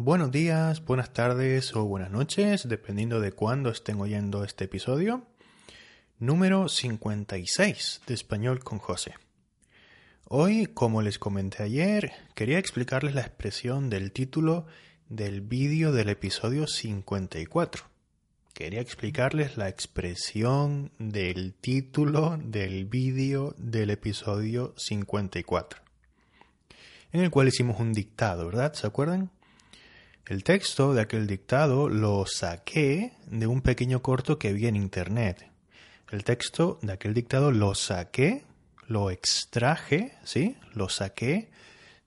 Buenos días, buenas tardes o buenas noches, dependiendo de cuándo estén oyendo este episodio. Número 56 de Español con José. Hoy, como les comenté ayer, quería explicarles la expresión del título del vídeo del episodio 54. Quería explicarles la expresión del título del vídeo del episodio 54, en el cual hicimos un dictado, ¿verdad? ¿Se acuerdan? El texto de aquel dictado lo saqué de un pequeño corto que vi en internet. El texto de aquel dictado lo saqué, lo extraje, ¿sí? Lo saqué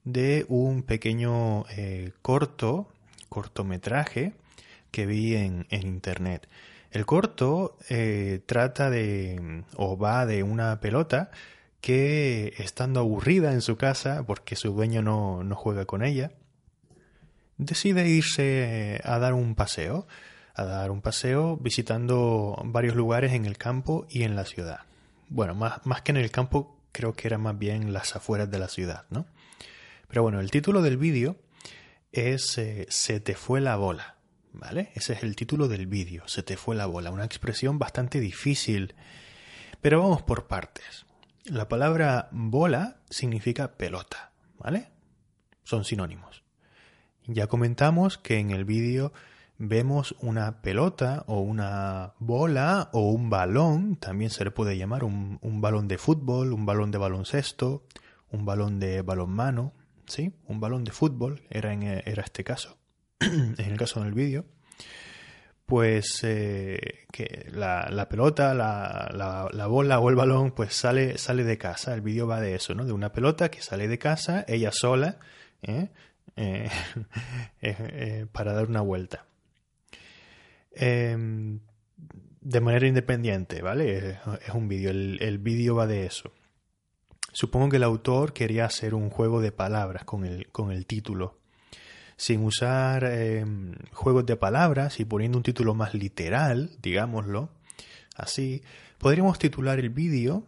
de un pequeño eh, corto, cortometraje que vi en, internet. El corto eh, trata de, o va de una pelota que estando aburrida en su casa porque su dueño no, no juega con ella, decide irse a dar un paseo, a dar un paseo visitando varios lugares en el campo y en la ciudad. Bueno, más, más que en el campo, creo que era más bien las afueras de la ciudad, ¿no? Pero bueno, el título del vídeo es eh, Se te fue la bola. ¿Vale? Ese es el título del vídeo, se te fue la bola, una expresión bastante difícil. Pero vamos por partes. La palabra bola significa pelota, ¿vale? Son sinónimos. Ya comentamos que en el vídeo vemos una pelota o una bola o un balón, también se le puede llamar un, balón de fútbol, un balón de baloncesto, un balón de balonmano, ¿sí? Un balón de fútbol era, en, era este caso. en el caso del vídeo, pues eh, que la, pelota, la, la, bola o el balón, pues sale, sale de casa. El vídeo va de eso, ¿no? De una pelota que sale de casa, ella sola, ¿eh? Eh, para dar una vuelta. Em, de manera independiente, ¿vale? Es un vídeo, el, el vídeo va de eso. Supongo que el autor quería hacer un juego de palabras con el, con el título sin usar em, juegos de palabras y poniendo un título más literal, digámoslo, así, podríamos titular el vídeo,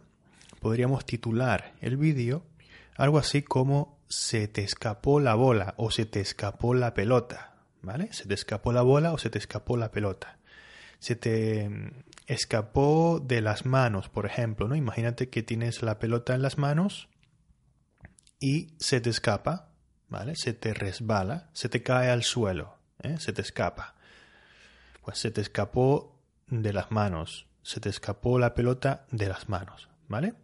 podríamos titular el vídeo algo así como se te escapó la bola o se te escapó la pelota, ¿vale? Se te escapó la bola o se te escapó la pelota. Se te em, escapó de las manos, por ejemplo, ¿no? Imagínate que tienes la pelota en las manos y se te escapa, ¿vale? Se te resbala, se te cae al suelo, ¿eh? se te escapa. Pues se te escapó de las manos, se te escapó la pelota de las manos, ¿vale?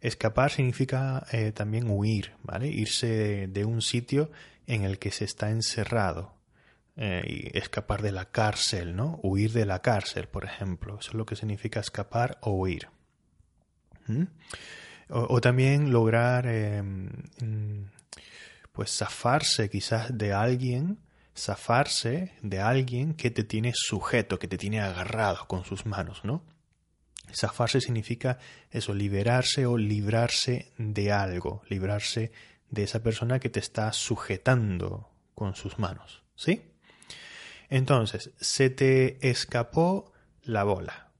Escapar significa eh, también huir, ¿vale? Irse de, un sitio en el que se está encerrado. Eh, y escapar de la cárcel, ¿no? Huir de la cárcel, por ejemplo. Eso es lo que significa escapar o huir. ¿Mm? O, también lograr em, pues zafarse quizás de alguien, zafarse de alguien que te tiene sujeto, que te tiene agarrado con sus manos, ¿no? Zafarse significa eso, liberarse o librarse de algo, librarse de esa persona que te está sujetando con sus manos, ¿sí? Entonces, se te escapó la bola,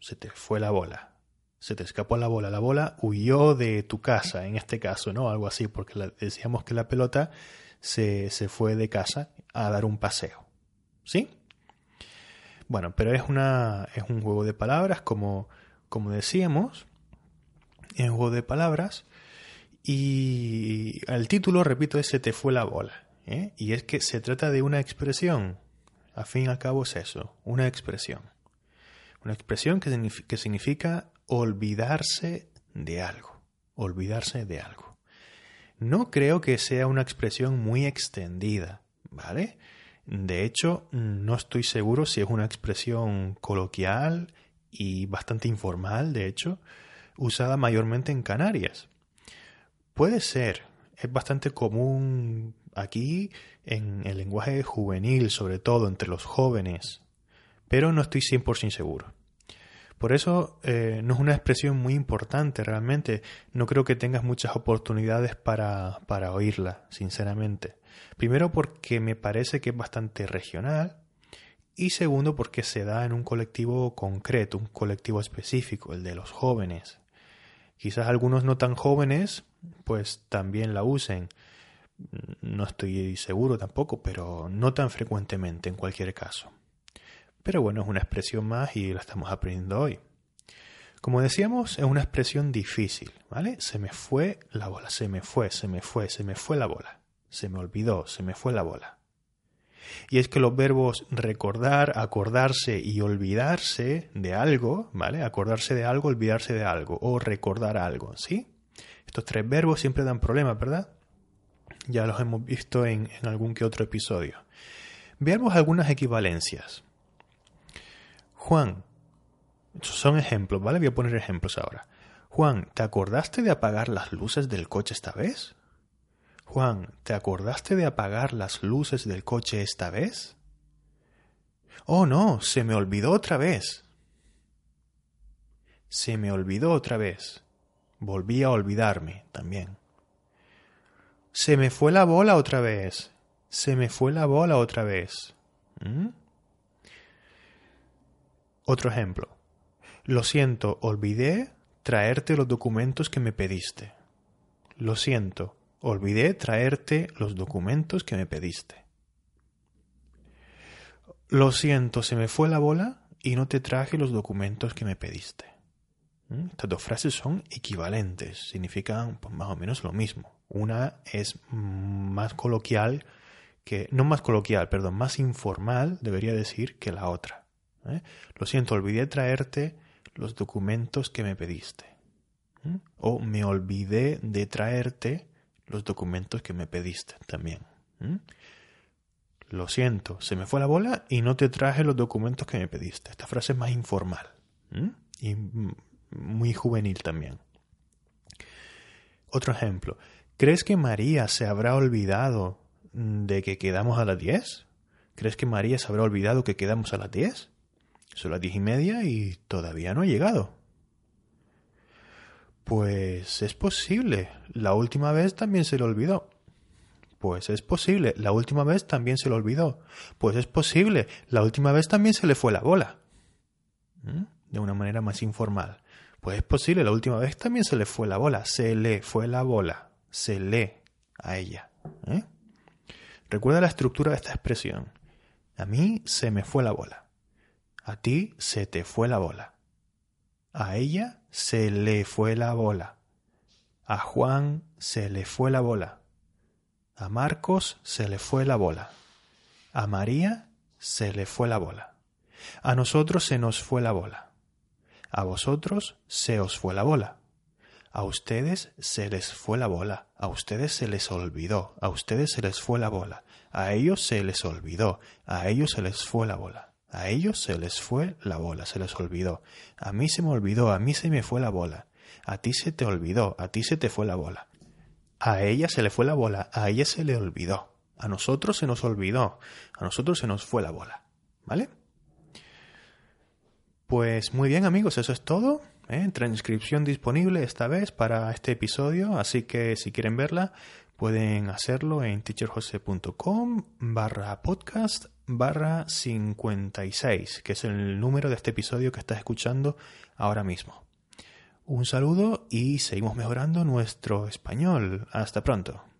se te fue la bola, se te escapó la bola. La bola huyó de tu casa, en este caso, ¿no? Algo así, porque decíamos que la pelota se, se, fue de casa a dar un paseo. ¿Sí? Bueno, pero es, una, es un juego de palabras, como, como decíamos. Es un juego de palabras. Y el título, repito, es Se te fue la bola. ¿eh? Y es que se trata de una expresión. A fin y al cabo es eso, una expresión. Una expresión que, que significa olvidarse de algo, olvidarse de algo. No creo que sea una expresión muy extendida, ¿vale? De hecho, no estoy seguro si es una expresión coloquial y bastante informal, de hecho, usada mayormente en Canarias. Puede ser, es bastante común aquí en el lenguaje juvenil, sobre todo entre los jóvenes, pero no estoy 100% seguro. Por eso eh, no es una expresión muy importante realmente. No creo que tengas muchas oportunidades para, para oírla, sinceramente. Primero porque me parece que es bastante regional y segundo porque se da en un colectivo concreto, un colectivo específico, el de los jóvenes. Quizás algunos no tan jóvenes pues también la usen, No estoy seguro tampoco, pero no tan frecuentemente en cualquier caso. Pero bueno, es una expresión más y la estamos aprendiendo hoy. Como decíamos, es una expresión difícil, ¿vale? Se me fue la bola, se me fue, se me fue, se me fue la bola. Se me olvidó, se me fue la bola. Y es que los verbos recordar, acordarse y olvidarse de algo, ¿vale? Acordarse de algo, olvidarse de algo o recordar algo, ¿sí? Estos tres verbos siempre dan problemas, ¿verdad? Ya los hemos visto en, en algún que otro episodio. Veamos algunas equivalencias. Juan, son ejemplos, ¿vale? Voy a poner ejemplos ahora. Juan, ¿te acordaste de apagar las luces del coche esta vez? Juan, ¿te acordaste de apagar las luces del coche esta vez? Oh, no, se me olvidó otra vez. Se me olvidó otra vez. Volví a olvidarme también. Se me fue la bola otra vez. Se me fue la bola otra vez. ¿Mm? Otro ejemplo. Lo siento, olvidé traerte los documentos que me pediste. Lo siento, olvidé traerte los documentos que me pediste. Lo siento, se me fue la bola y no te traje los documentos que me pediste. ¿Mm? Estas dos frases son equivalentes, significan pues, más o menos lo mismo. Una es más coloquial que, no más coloquial, perdón, más informal, debería decir, que la otra. ¿Eh? Lo siento, olvidé traerte los documentos que me pediste. O me olvidé de traerte los documentos que me pediste también. Lo siento, se me fue la bola y no te traje los documentos que me pediste. Esta frase es más informal y muy juvenil también. Otro ejemplo. ¿Crees que María se habrá olvidado de que quedamos a las 10? ¿Crees que María se habrá olvidado que quedamos a las 10? Son las diez y media y todavía no ha llegado. Pues es posible. La última vez también se le olvidó. Pues es posible. La última vez también se le olvidó. Pues es posible. La última vez también se le fue la bola. ¿Mm? De una manera más informal. Pues es posible. La última vez también se le fue la bola. Se le fue la bola. Se le a ella. ¿eh? Recuerda la estructura de esta expresión. A mí se me fue la bola. A ti se te fue la bola. A ella se le fue la bola. A Juan se le fue la bola. A Marcos se le fue la bola. A María se le fue la bola. A nosotros se nos fue la bola. A vosotros se os fue la bola. A ustedes se les fue la bola. A ustedes se les olvidó. A ustedes se les fue la bola. A ellos se les olvidó. A ellos se les fue la bola. A ellos se les fue la bola, se les olvidó. A mí se me olvidó, a mí se me fue la bola. A ti se te olvidó, a ti se te fue la bola. A ella se le fue la bola, a ella se le olvidó. A nosotros se nos olvidó, a nosotros se nos fue la bola. ¿Vale? Pues muy bien amigos, eso es todo. ¿Eh? Transcripción disponible esta vez para este episodio, así que si quieren verla pueden hacerlo en teacherjose.com barra podcast barra 56, que es el número de este episodio que estás escuchando ahora mismo. Un saludo y seguimos mejorando nuestro español. Hasta pronto.